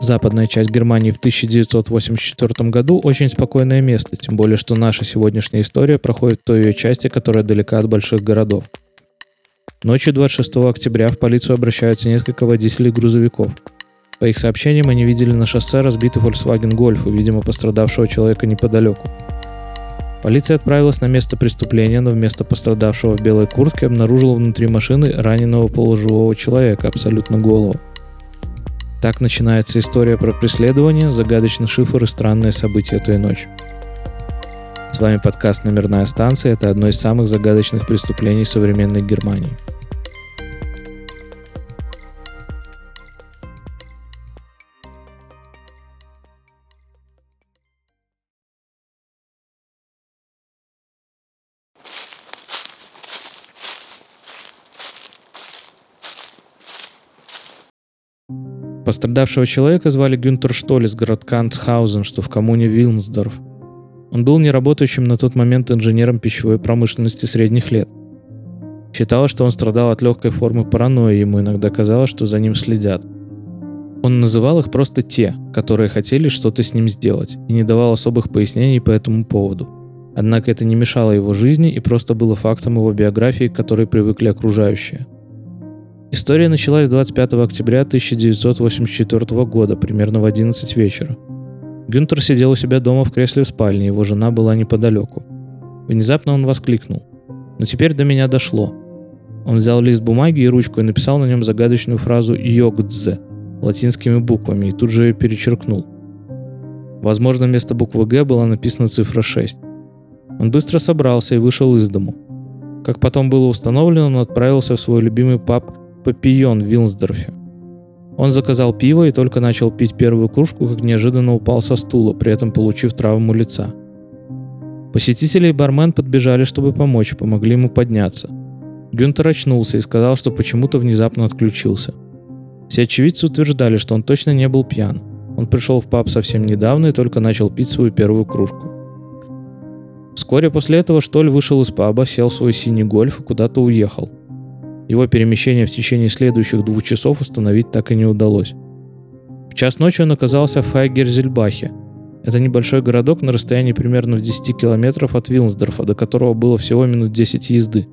Западная часть Германии в 1984 году очень спокойное место, тем более что наша сегодняшняя история проходит в той ее части, которая далека от больших городов. Ночью 26 октября в полицию обращаются несколько водителей грузовиков. По их сообщениям, они видели на шоссе разбитый Volkswagen Golf и, видимо, пострадавшего человека неподалеку. Полиция отправилась на место преступления, но вместо пострадавшего в белой куртке обнаружила внутри машины раненого полуживого человека, абсолютно голого. Так начинается история про преследование, загадочный шифр и странные события той ночи. С вами подкаст «Номерная станция». Это одно из самых загадочных преступлений современной Германии – Пострадавшего человека звали Гюнтер Штоль из городка Ансхаузен, что в коммуне Вилнсдорф. Он был неработающим на тот момент инженером пищевой промышленности средних лет. Считалось, что он страдал от легкой формы паранойи, ему иногда казалось, что за ним следят. Он называл их просто «те», которые хотели что-то с ним сделать, и не давал особых пояснений по этому поводу. Однако это не мешало его жизни и просто было фактом его биографии, к которой привыкли окружающие – История началась 25 октября 1984 года, примерно в 11 вечера. Гюнтер сидел у себя дома в кресле в спальне, его жена была неподалеку. Внезапно он воскликнул. «Но теперь до меня дошло». Он взял лист бумаги и ручку и написал на нем загадочную фразу «Йогдзе» латинскими буквами и тут же ее перечеркнул. Возможно, вместо буквы «Г» была написана цифра 6. Он быстро собрался и вышел из дому. Как потом было установлено, он отправился в свой любимый паб Папион в Вилсдорфе. Он заказал пиво и только начал пить первую кружку, как неожиданно упал со стула, при этом получив травму лица. Посетители и бармен подбежали, чтобы помочь, помогли ему подняться. Гюнтер очнулся и сказал, что почему-то внезапно отключился. Все очевидцы утверждали, что он точно не был пьян. Он пришел в паб совсем недавно и только начал пить свою первую кружку. Вскоре после этого Штоль вышел из паба, сел в свой синий гольф и куда-то уехал – его перемещение в течение следующих двух часов установить так и не удалось. В час ночи он оказался в Хайгерзельбахе. Это небольшой городок на расстоянии примерно в 10 километров от Вилнсдорфа, до которого было всего минут 10 езды.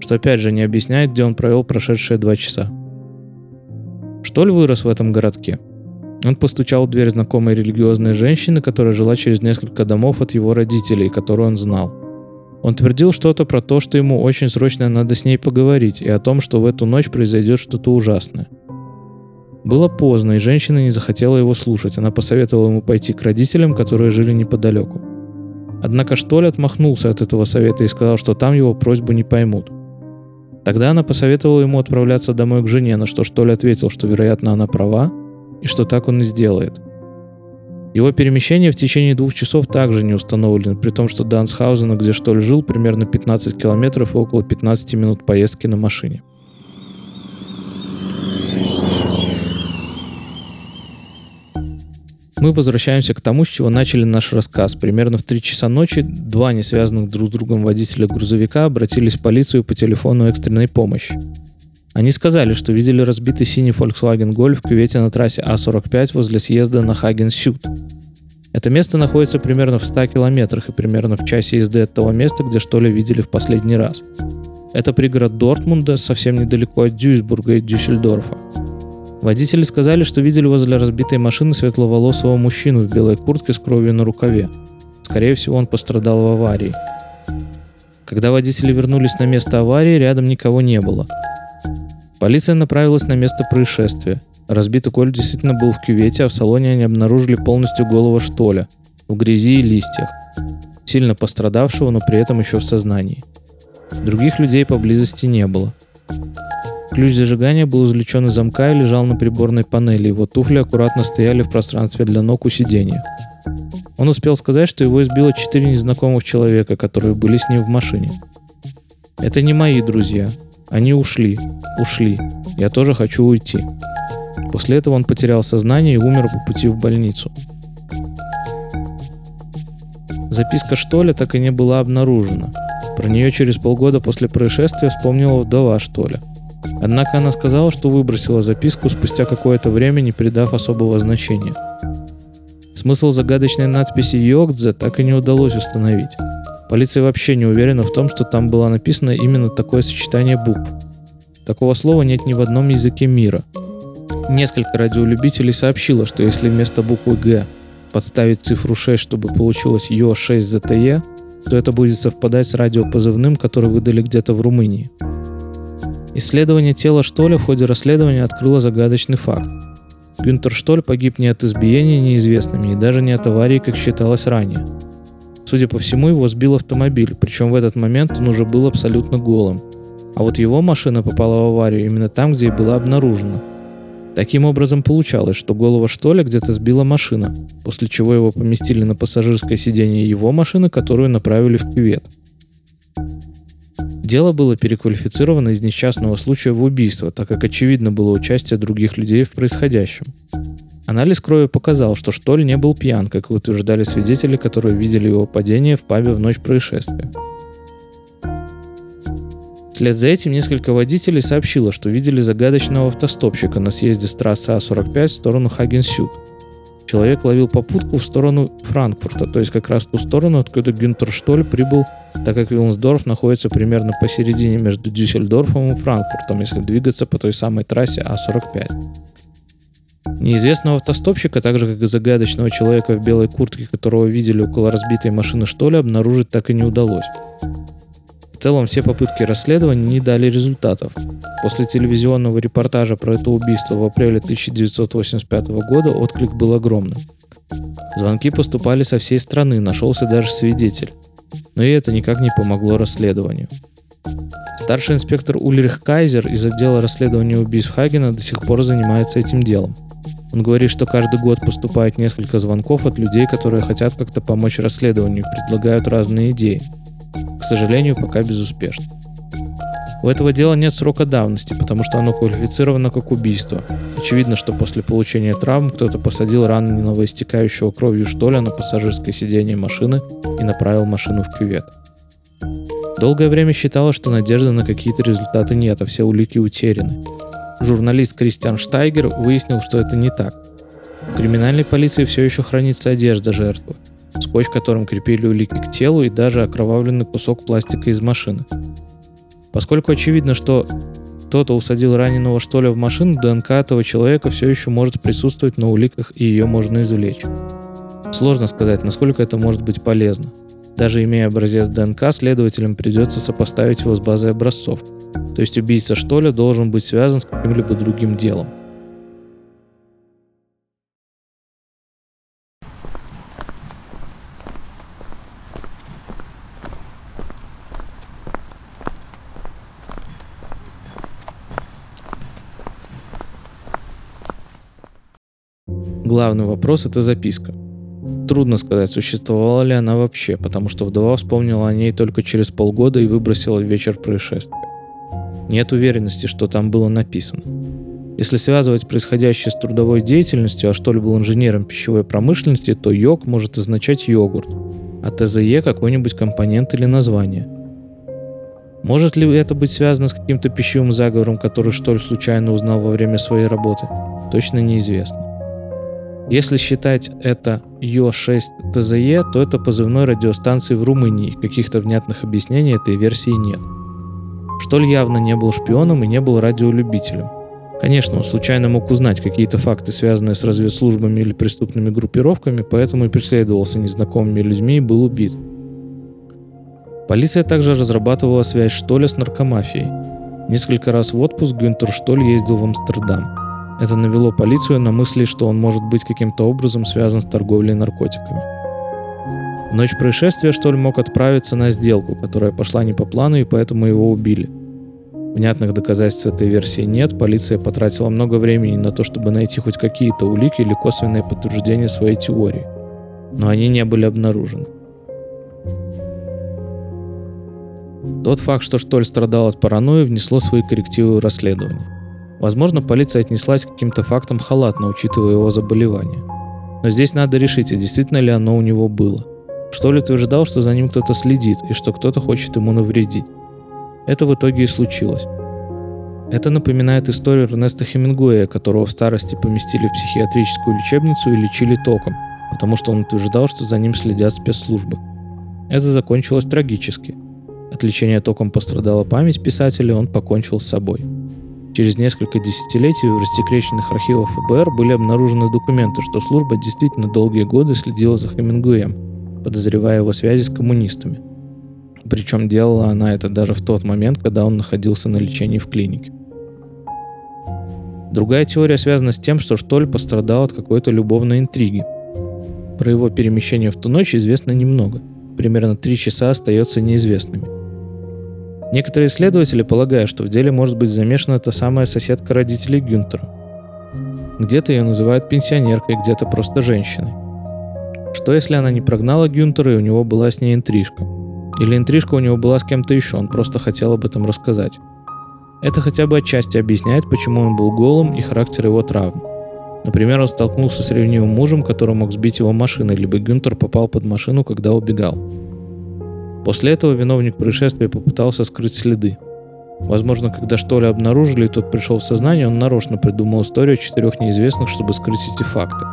Что опять же не объясняет, где он провел прошедшие два часа. Штоль вырос в этом городке. Он постучал в дверь знакомой религиозной женщины, которая жила через несколько домов от его родителей, которую он знал – он твердил что-то про то, что ему очень срочно надо с ней поговорить, и о том, что в эту ночь произойдет что-то ужасное. Было поздно, и женщина не захотела его слушать. Она посоветовала ему пойти к родителям, которые жили неподалеку. Однако Штоль отмахнулся от этого совета и сказал, что там его просьбу не поймут. Тогда она посоветовала ему отправляться домой к жене, на что Штоль ответил, что, вероятно, она права, и что так он и сделает – его перемещение в течение двух часов также не установлено, при том, что до где Штоль жил, примерно 15 километров и около 15 минут поездки на машине. Мы возвращаемся к тому, с чего начали наш рассказ. Примерно в 3 часа ночи два несвязанных друг с другом водителя грузовика обратились в полицию по телефону экстренной помощи. Они сказали, что видели разбитый синий Volkswagen Golf в кювете на трассе А45 возле съезда на Хаген-Сют. Это место находится примерно в 100 километрах и примерно в часе езды от того места, где что ли видели в последний раз. Это пригород Дортмунда, совсем недалеко от Дюйсбурга и Дюссельдорфа. Водители сказали, что видели возле разбитой машины светловолосого мужчину в белой куртке с кровью на рукаве. Скорее всего, он пострадал в аварии. Когда водители вернулись на место аварии, рядом никого не было – Полиция направилась на место происшествия. Разбитый Коль действительно был в кювете, а в салоне они обнаружили полностью голову Штоля, в грязи и листьях, сильно пострадавшего, но при этом еще в сознании. Других людей поблизости не было. Ключ зажигания был извлечен из замка и лежал на приборной панели, его туфли аккуратно стояли в пространстве для ног у сиденья. Он успел сказать, что его избило четыре незнакомых человека, которые были с ним в машине. «Это не мои друзья. Они ушли. Ушли. Я тоже хочу уйти. После этого он потерял сознание и умер по пути в больницу. Записка Штоля так и не была обнаружена. Про нее через полгода после происшествия вспомнила вдова Штоля. Однако она сказала, что выбросила записку спустя какое-то время, не придав особого значения. Смысл загадочной надписи «Йокдзе» так и не удалось установить. Полиция вообще не уверена в том, что там было написано именно такое сочетание букв. Такого слова нет ни в одном языке мира. Несколько радиолюбителей сообщило, что если вместо буквы «Г» подставить цифру 6, чтобы получилось ЙО6ЗТЕ, то это будет совпадать с радиопозывным, который выдали где-то в Румынии. Исследование тела Штоля в ходе расследования открыло загадочный факт. Гюнтер Штоль погиб не от избиения неизвестными и даже не от аварии, как считалось ранее. Судя по всему, его сбил автомобиль, причем в этот момент он уже был абсолютно голым. А вот его машина попала в аварию именно там, где и была обнаружена – Таким образом получалось, что голова Штоля где-то сбила машина, после чего его поместили на пассажирское сиденье его машины, которую направили в кювет. Дело было переквалифицировано из несчастного случая в убийство, так как очевидно было участие других людей в происходящем. Анализ крови показал, что Штоль не был пьян, как и утверждали свидетели, которые видели его падение в пабе в ночь происшествия. Вслед за этим несколько водителей сообщило, что видели загадочного автостопщика на съезде с трассы А45 в сторону Хагенсюд. Человек ловил попутку в сторону Франкфурта, то есть как раз ту сторону, откуда Гюнтер Штоль прибыл, так как Вилнсдорф находится примерно посередине между Дюссельдорфом и Франкфуртом, если двигаться по той самой трассе А45. Неизвестного автостопщика, так же как и загадочного человека в белой куртке, которого видели около разбитой машины Штоля, обнаружить так и не удалось целом все попытки расследования не дали результатов. После телевизионного репортажа про это убийство в апреле 1985 года отклик был огромным. Звонки поступали со всей страны, нашелся даже свидетель. Но и это никак не помогло расследованию. Старший инспектор Ульрих Кайзер из отдела расследования убийств Хагена до сих пор занимается этим делом. Он говорит, что каждый год поступает несколько звонков от людей, которые хотят как-то помочь расследованию, предлагают разные идеи – к сожалению, пока безуспешно. У этого дела нет срока давности, потому что оно квалифицировано как убийство. Очевидно, что после получения травм кто-то посадил раненого истекающего кровью штоля на пассажирское сиденье машины и направил машину в кювет. Долгое время считалось, что надежды на какие-то результаты нет, а все улики утеряны. Журналист Кристиан Штайгер выяснил, что это не так. В криминальной полиции все еще хранится одежда жертвы – скотч, которым крепили улики к телу и даже окровавленный кусок пластика из машины. Поскольку очевидно, что кто-то усадил раненого Штоля в машину, ДНК этого человека все еще может присутствовать на уликах и ее можно извлечь. Сложно сказать, насколько это может быть полезно. Даже имея образец ДНК, следователям придется сопоставить его с базой образцов. То есть убийца Штоля должен быть связан с каким-либо другим делом – Главный вопрос — это записка. Трудно сказать, существовала ли она вообще, потому что вдова вспомнила о ней только через полгода и выбросила вечер происшествия. Нет уверенности, что там было написано. Если связывать происходящее с трудовой деятельностью, а что ли был инженером пищевой промышленности, то йог может означать йогурт, а ТЗЕ какой-нибудь компонент или название. Может ли это быть связано с каким-то пищевым заговором, который что ли случайно узнал во время своей работы? Точно неизвестно. Если считать это Ё6 ТЗЕ, то это позывной радиостанции в Румынии. Каких-то внятных объяснений этой версии нет. Штоль явно не был шпионом и не был радиолюбителем. Конечно, он случайно мог узнать какие-то факты, связанные с разведслужбами или преступными группировками, поэтому и преследовался незнакомыми людьми и был убит. Полиция также разрабатывала связь Штоля с наркомафией. Несколько раз в отпуск Гюнтер Штоль ездил в Амстердам. Это навело полицию на мысли, что он может быть каким-то образом связан с торговлей наркотиками. В ночь происшествия Штоль мог отправиться на сделку, которая пошла не по плану и поэтому его убили. Внятных доказательств этой версии нет, полиция потратила много времени на то, чтобы найти хоть какие-то улики или косвенные подтверждения своей теории. Но они не были обнаружены. Тот факт, что Штоль страдал от паранойи, внесло свои коррективы в расследование. Возможно, полиция отнеслась к каким-то фактам халатно, учитывая его заболевание. Но здесь надо решить, а действительно ли оно у него было. Что ли утверждал, что за ним кто-то следит и что кто-то хочет ему навредить. Это в итоге и случилось. Это напоминает историю Эрнеста Хемингуэя, которого в старости поместили в психиатрическую лечебницу и лечили током, потому что он утверждал, что за ним следят спецслужбы. Это закончилось трагически. От лечения током пострадала память писателя, он покончил с собой. Через несколько десятилетий в рассекреченных архивах ФБР были обнаружены документы, что служба действительно долгие годы следила за Хемингуэем, подозревая его связи с коммунистами. Причем делала она это даже в тот момент, когда он находился на лечении в клинике. Другая теория связана с тем, что Штоль пострадал от какой-то любовной интриги. Про его перемещение в ту ночь известно немного. Примерно три часа остается неизвестными. Некоторые исследователи полагают, что в деле может быть замешана та самая соседка родителей Гюнтера. Где-то ее называют пенсионеркой, где-то просто женщиной. Что если она не прогнала Гюнтера и у него была с ней интрижка? Или интрижка у него была с кем-то еще, он просто хотел об этом рассказать. Это хотя бы отчасти объясняет, почему он был голым и характер его травм. Например, он столкнулся с ревнивым мужем, который мог сбить его машиной, либо Гюнтер попал под машину, когда убегал. После этого виновник происшествия попытался скрыть следы. Возможно, когда Штоля обнаружили и тот пришел в сознание, он нарочно придумал историю четырех неизвестных, чтобы скрыть эти факты.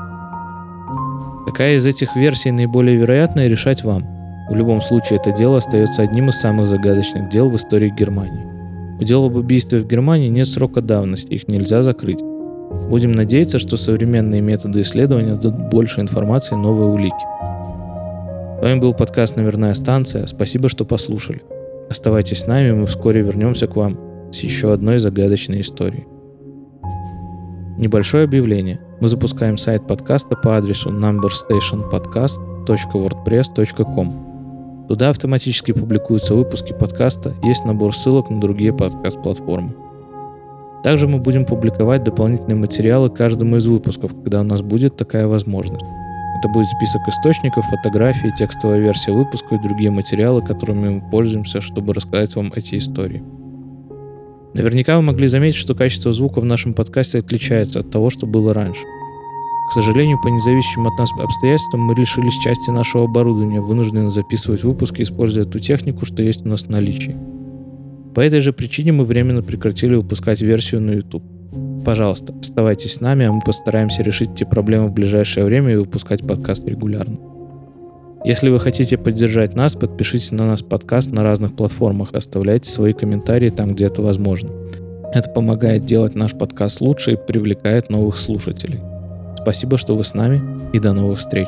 Какая из этих версий наиболее вероятная, решать вам. В любом случае, это дело остается одним из самых загадочных дел в истории Германии. У дел об убийстве в Германии нет срока давности, их нельзя закрыть. Будем надеяться, что современные методы исследования дадут больше информации и новые улики. Вами был подкаст «Номерная станция». Спасибо, что послушали. Оставайтесь с нами, мы вскоре вернемся к вам с еще одной загадочной историей. Небольшое объявление. Мы запускаем сайт подкаста по адресу numberstationpodcast.wordpress.com. Туда автоматически публикуются выпуски подкаста, есть набор ссылок на другие подкаст-платформы. Также мы будем публиковать дополнительные материалы каждому из выпусков, когда у нас будет такая возможность. Это будет список источников, фотографии, текстовая версия выпуска и другие материалы, которыми мы пользуемся, чтобы рассказать вам эти истории. Наверняка вы могли заметить, что качество звука в нашем подкасте отличается от того, что было раньше. К сожалению, по независимым от нас обстоятельствам мы лишились части нашего оборудования, вынуждены записывать выпуски, используя ту технику, что есть у нас в наличии. По этой же причине мы временно прекратили выпускать версию на YouTube. Пожалуйста, оставайтесь с нами, а мы постараемся решить эти проблемы в ближайшее время и выпускать подкаст регулярно. Если вы хотите поддержать нас, подпишитесь на наш подкаст на разных платформах, оставляйте свои комментарии там, где это возможно. Это помогает делать наш подкаст лучше и привлекает новых слушателей. Спасибо, что вы с нами, и до новых встреч.